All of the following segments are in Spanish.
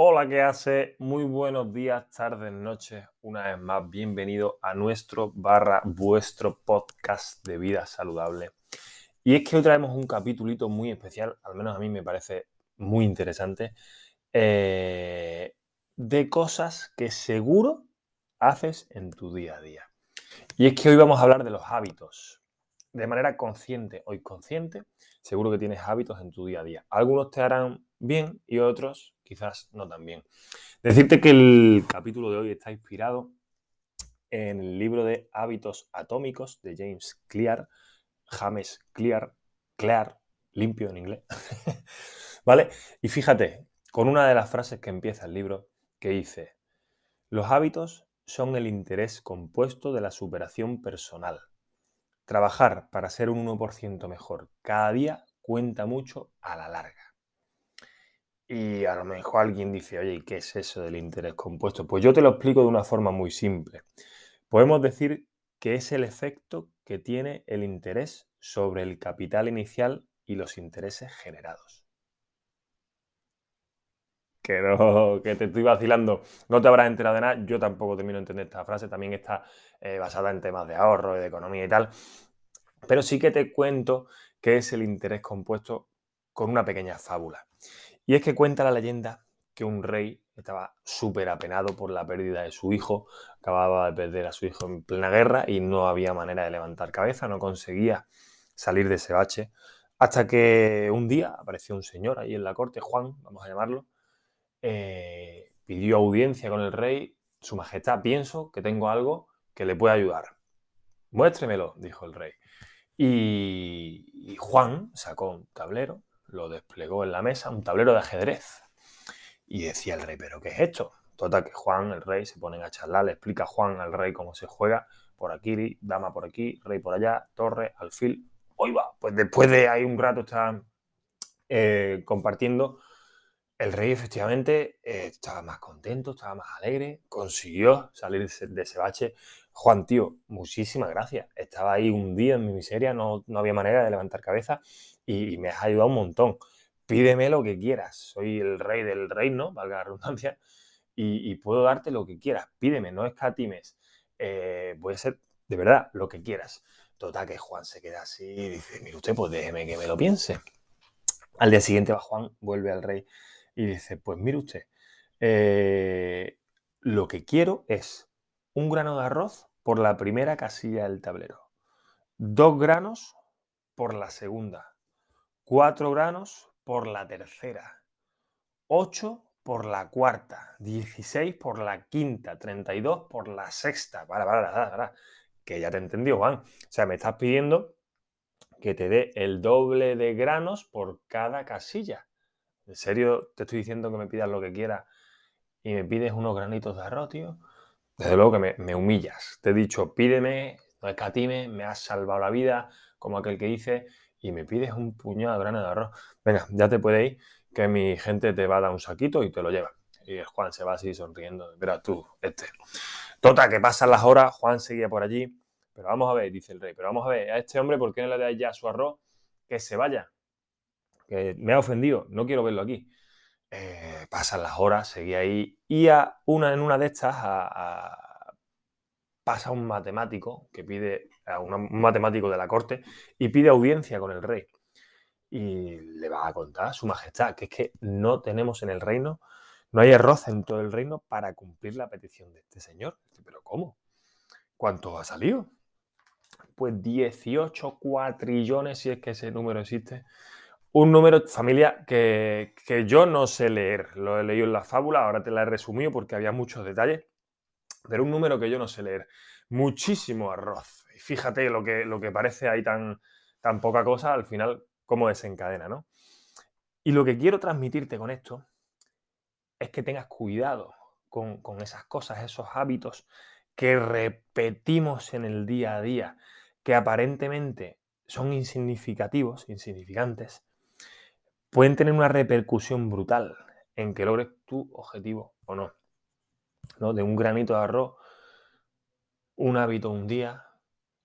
Hola, ¿qué hace? Muy buenos días, tardes, noches. Una vez más, bienvenido a nuestro barra vuestro podcast de vida saludable. Y es que hoy traemos un capítulito muy especial, al menos a mí me parece muy interesante, eh, de cosas que seguro haces en tu día a día. Y es que hoy vamos a hablar de los hábitos. De manera consciente o inconsciente, seguro que tienes hábitos en tu día a día. Algunos te harán bien y otros quizás no tan bien. Decirte que el capítulo de hoy está inspirado en el libro de Hábitos Atómicos de James Clear, James Clear, Clear, limpio en inglés. ¿Vale? Y fíjate, con una de las frases que empieza el libro, que dice, los hábitos son el interés compuesto de la superación personal. Trabajar para ser un 1% mejor cada día cuenta mucho a la larga. Y a lo mejor alguien dice, oye, ¿y qué es eso del interés compuesto? Pues yo te lo explico de una forma muy simple. Podemos decir que es el efecto que tiene el interés sobre el capital inicial y los intereses generados que, no, que te estoy vacilando, no te habrás enterado de nada. Yo tampoco termino de entender esta frase, también está eh, basada en temas de ahorro y de economía y tal. Pero sí que te cuento qué es el interés compuesto con una pequeña fábula. Y es que cuenta la leyenda que un rey estaba súper apenado por la pérdida de su hijo, acababa de perder a su hijo en plena guerra y no había manera de levantar cabeza, no conseguía salir de ese bache, hasta que un día apareció un señor ahí en la corte, Juan, vamos a llamarlo, eh, pidió audiencia con el rey. Su Majestad, pienso que tengo algo que le puede ayudar. Muéstremelo, dijo el rey. Y, Juan sacó un tablero, lo desplegó en la mesa, un tablero de ajedrez. Y decía el rey, ¿pero qué es esto? Total, que Juan, el rey, se ponen a charlar, le explica a Juan al rey cómo se juega. Por aquí, dama por aquí, rey por allá, torre, alfil. Hoy va. Pues después de ahí un rato están eh, compartiendo, el rey efectivamente eh, estaba más contento, estaba más alegre, consiguió salir de ese bache. Juan, tío, muchísimas gracias. Estaba ahí un día en mi miseria, no, había manera de levantar cabeza y, me has ayudado un montón. Pídeme lo que quieras. Soy el rey del reino, valga la redundancia, y, puedo darte lo que quieras. Pídeme, no escatimes. Eh, puede ser de verdad lo que quieras. Total, que Juan se queda así y dice, mire usted, pues déjeme que me lo piense. Al día siguiente va Juan, vuelve al rey y dice, pues mire usted, eh, lo que quiero es un grano de arroz por la primera casilla del tablero, dos granos por la segunda, cuatro granos por la tercera, ocho por la cuarta, 16 por la quinta, 32 por la sexta. Para, para, para, para, que ya te entendió, Juan. O sea, me estás pidiendo que te dé el doble de granos por cada casilla. ¿En serio te estoy diciendo que me pidas lo que quieras y me pides unos granitos de arroz, tío? Desde luego que me, humillas. Te he dicho, pídeme, no escatime, me has salvado la vida, como aquel que dice, y me pides un puñado de grano de arroz. Venga, ya te puede ir, que mi gente te va a dar un saquito y te lo lleva. Y Juan se va así sonriendo. Mira tú, este. Tota, que pasan las horas, Juan seguía por allí. Pero vamos a ver, dice el rey, pero vamos a ver, a este hombre, ¿por qué no le dais ya su arroz? Que se vaya que me ha ofendido, no quiero verlo aquí. Eh, pasan las horas, seguí ahí y a una, en una de estas pasa un matemático que pide, a un matemático de la corte y pide audiencia con el rey. Y le va a contar su majestad que es que no tenemos en el reino, no hay arroz en todo el reino para cumplir la petición de este señor. Pero ¿cómo? ¿Cuánto ha salido? Pues 18 cuatrillones, si es que ese número existe, un número, familia, que, yo no sé leer. Lo he leído en la fábula, ahora te la he resumido porque había muchos detalles, pero un número que yo no sé leer. Muchísimo arroz. Y fíjate lo que, lo que parece ahí tan, tan poca cosa, al final, cómo desencadena, ¿no? Y lo que quiero transmitirte con esto es que tengas cuidado con, con esas cosas, esos hábitos que repetimos en el día a día, que aparentemente son insignificativos, insignificantes, pueden tener una repercusión brutal en que logres tu objetivo o no. ¿no? De un granito de arroz, un hábito un día,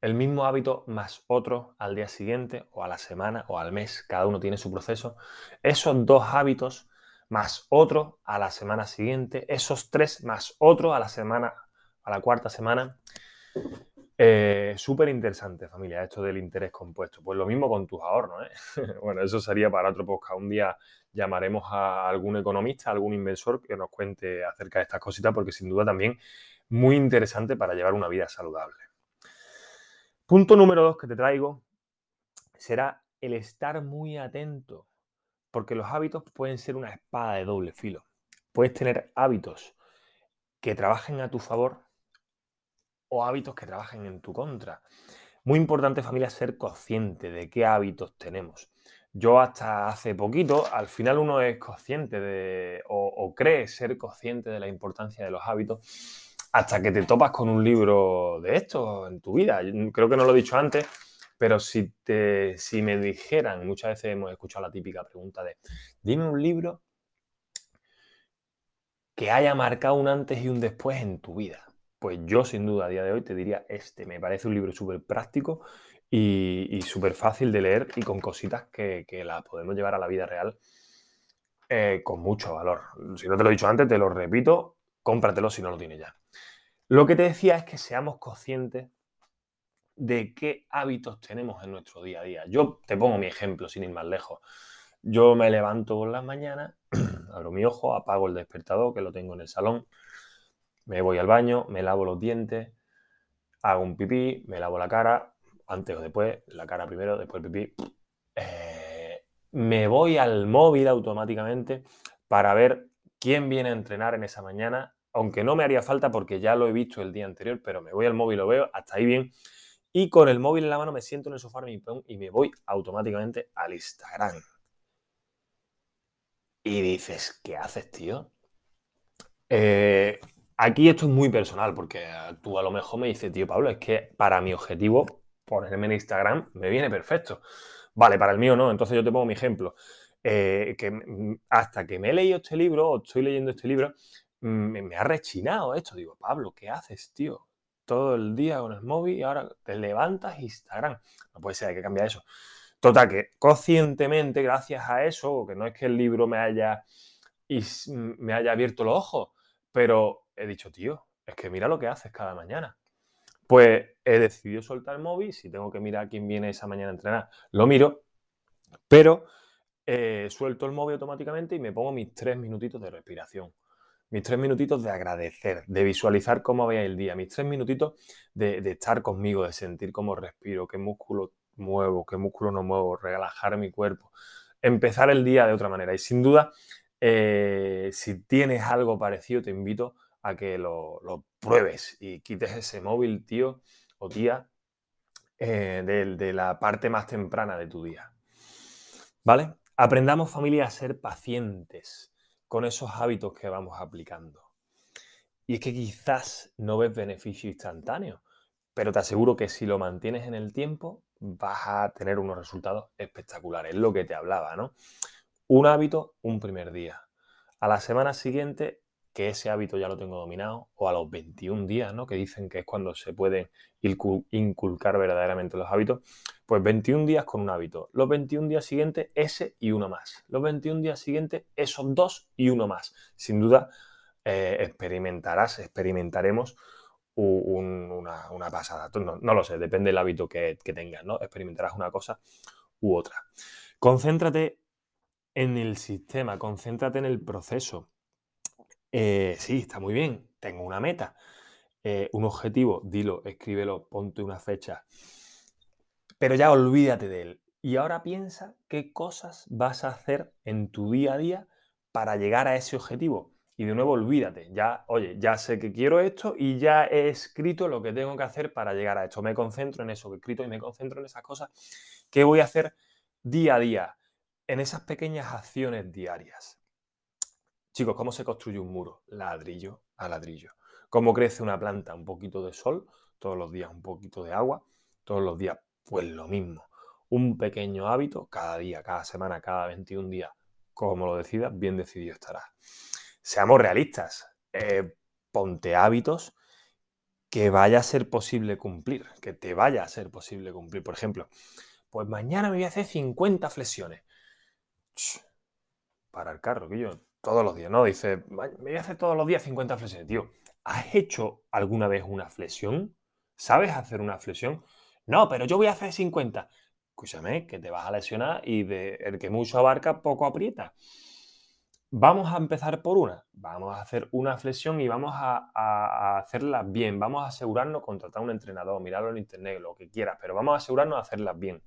el mismo hábito más otro al día siguiente o a la semana o al mes, cada uno tiene su proceso. Esos dos hábitos más otro a la semana siguiente, esos tres más otro a la semana, a la cuarta semana. Eh, Súper interesante, familia, esto del interés compuesto. Pues lo mismo con tus ahorros, ¿eh? bueno, eso sería para otro podcast. Un día llamaremos a algún economista, algún inversor que nos cuente acerca de estas cositas, porque sin duda también muy interesante para llevar una vida saludable. Punto número dos que te traigo será el estar muy atento, porque los hábitos pueden ser una espada de doble filo. Puedes tener hábitos que trabajen a tu favor o hábitos que trabajen en tu contra. Muy importante familia ser consciente de qué hábitos tenemos. Yo hasta hace poquito, al final uno es consciente de, o, cree ser consciente de la importancia de los hábitos hasta que te topas con un libro de esto en tu vida. Creo que no lo he dicho antes, pero si, te, si me dijeran, muchas veces hemos escuchado la típica pregunta de, dime un libro que haya marcado un antes y un después en tu vida. Pues yo sin duda a día de hoy te diría este, me parece un libro súper práctico y, súper fácil de leer y con cositas que, las podemos llevar a la vida real eh, con mucho valor. Si no te lo he dicho antes, te lo repito, cómpratelo si no lo tienes ya. Lo que te decía es que seamos conscientes de qué hábitos tenemos en nuestro día a día. Yo te pongo mi ejemplo sin ir más lejos. Yo me levanto por las mañanas, abro mi ojo, apago el despertador que lo tengo en el salón, me voy al baño, me lavo los dientes, hago un pipí, me lavo la cara, antes o después, la cara primero, después el pipí. Eh, me voy al móvil automáticamente para ver quién viene a entrenar en esa mañana, aunque no me haría falta porque ya lo he visto el día anterior, pero me voy al móvil, lo veo, hasta ahí bien. Y con el móvil en la mano me siento en el sofá y me voy automáticamente al Instagram. Y dices, ¿qué haces, tío? Eh, aquí esto es muy personal, porque tú a lo mejor me dices, tío Pablo, es que para mi objetivo, ponerme en Instagram me viene perfecto. Vale, para el mío no, entonces yo te pongo mi ejemplo. Eh, que hasta que me he leído este libro, o estoy leyendo este libro, me, ha rechinado esto. Digo, Pablo, ¿qué haces, tío? Todo el día con el móvil y ahora te levantas Instagram. No puede ser, hay que cambiar eso. Total, que conscientemente, gracias a eso, que no es que el libro me haya, me haya abierto los ojos, pero he dicho, tío, es que mira lo que haces cada mañana. Pues he decidido soltar el móvil, si tengo que mirar quién viene esa mañana a entrenar, lo miro, pero eh, suelto el móvil automáticamente y me pongo mis tres minutitos de respiración. Mis tres minutitos de agradecer, de visualizar cómo vaya el día, mis tres minutitos de, estar conmigo, de sentir cómo respiro, qué músculo muevo, qué músculo no muevo, relajar mi cuerpo, empezar el día de otra manera. Y sin duda, eh, si tienes algo parecido, te invito a que lo, pruebes y quites ese móvil, tío o tía, eh, de la parte más temprana de tu día. ¿Vale? Aprendamos familia a ser pacientes con esos hábitos que vamos aplicando. Y es que quizás no ves beneficio instantáneo, pero te aseguro que si lo mantienes en el tiempo vas a tener unos resultados espectaculares. Es lo que te hablaba, ¿no? Un hábito, un primer día. A la semana siguiente que ese hábito ya lo tengo dominado, o a los 21 días, ¿no? que dicen que es cuando se pueden inculcar verdaderamente los hábitos, pues 21 días con un hábito. Los 21 días siguientes, ese y uno más. Los 21 días siguientes, esos dos y uno más. Sin duda, eh, experimentarás, experimentaremos una, pasada. No, lo sé, depende del hábito que, que tengas, ¿no? Experimentarás una cosa u otra. Concéntrate en el sistema, concéntrate en el proceso eh, sí, está muy bien. Tengo una meta, eh, un objetivo, dilo, escríbelo, ponte una fecha. Pero ya olvídate de él. Y ahora piensa qué cosas vas a hacer en tu día a día para llegar a ese objetivo. Y de nuevo, olvídate. Ya, oye, ya sé que quiero esto y ya he escrito lo que tengo que hacer para llegar a esto. Me concentro en eso que he escrito y me concentro en esas cosas que voy a hacer día a día, en esas pequeñas acciones diarias. Chicos, ¿cómo se construye un muro? Ladrillo a ladrillo. ¿Cómo crece una planta? Un poquito de sol, todos los días un poquito de agua, todos los días, pues lo mismo. Un pequeño hábito cada día, cada semana, cada 21 días. Como lo decidas, bien decidido estarás. Seamos realistas. Eh, ponte hábitos que vaya a ser posible cumplir, que te vaya a ser posible cumplir. Por ejemplo, pues mañana me voy a hacer 50 flexiones. Para el carro, que yo todos los días, ¿no? Dice, me voy a hacer todos los días 50 flexiones. Tío, ¿has hecho alguna vez una flexión? ¿Sabes hacer una flexión? No, pero yo voy a hacer 50. Escúchame, que te vas a lesionar y de el que mucho abarca, poco aprieta. Vamos a empezar por una. Vamos a hacer una flexión y vamos a, hacerla bien. Vamos a asegurarnos, contratar a un entrenador, mirarlo en internet, lo que quieras, pero vamos a asegurarnos de hacerlas bien.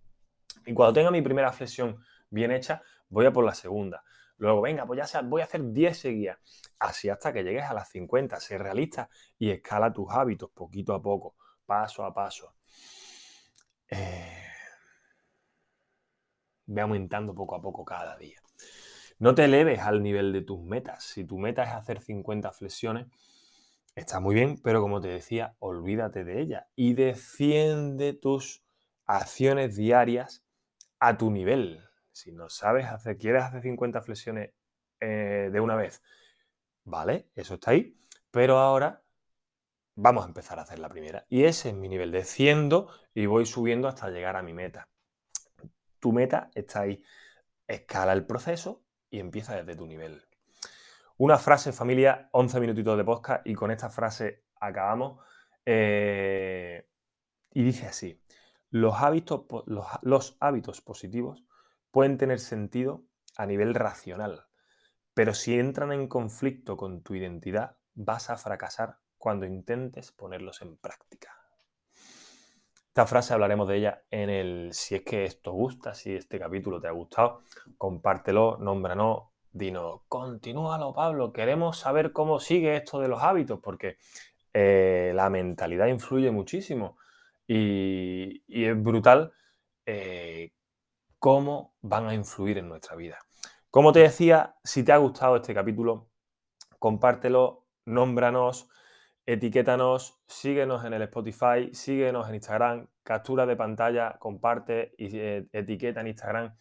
Y cuando tenga mi primera flexión bien hecha, voy a por la segunda. Luego, venga, pues ya sea, voy a hacer 10 seguidas. Así hasta que llegues a las 50. Sé realista y escala tus hábitos poquito a poco, paso a paso. Eh, ve aumentando poco a poco cada día. No te eleves al nivel de tus metas. Si tu meta es hacer 50 flexiones, está muy bien, pero como te decía, olvídate de ella y defiende tus acciones diarias a tu nivel. Si no sabes hacer, quieres hacer 50 flexiones eh, de una vez, vale, eso está ahí, pero ahora vamos a empezar a hacer la primera. Y ese es mi nivel, desciendo y voy subiendo hasta llegar a mi meta. Tu meta está ahí. Escala el proceso y empieza desde tu nivel. Una frase, familia, 11 minutitos de podcast y con esta frase acabamos. Eh, y dice así, los hábitos, los hábitos positivos pueden tener sentido a nivel racional, pero si entran en conflicto con tu identidad, vas a fracasar cuando intentes ponerlos en práctica. Esta frase hablaremos de ella en el si es que esto gusta, si este capítulo te ha gustado, compártelo, nómbranos, dinos, continúalo Pablo, queremos saber cómo sigue esto de los hábitos, porque eh, la mentalidad influye muchísimo y, es brutal cómo van a influir en nuestra vida. Como te decía, si te ha gustado este capítulo, compártelo, nómbranos, etiquétanos, síguenos en el Spotify, síguenos en Instagram, captura de pantalla, comparte y eh, etiqueta en Instagram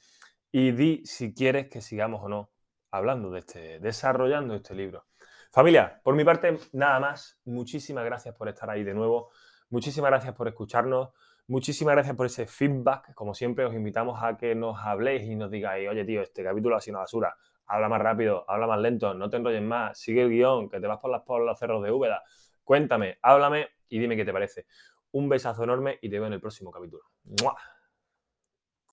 y di si quieres que sigamos o no hablando de este, desarrollando este libro. Familia, por mi parte, nada más. Muchísimas gracias por estar ahí de nuevo. Muchísimas gracias por escucharnos. Muchísimas gracias por ese feedback. Como siempre, os invitamos a que nos habléis y nos digáis, oye, tío, este capítulo ha sido una basura. Habla más rápido, habla más lento, no te enrolles más, sigue el guion, que te vas por, las, por los cerros de Úbeda. Cuéntame, háblame y dime qué te parece. Un besazo enorme y te veo en el próximo capítulo.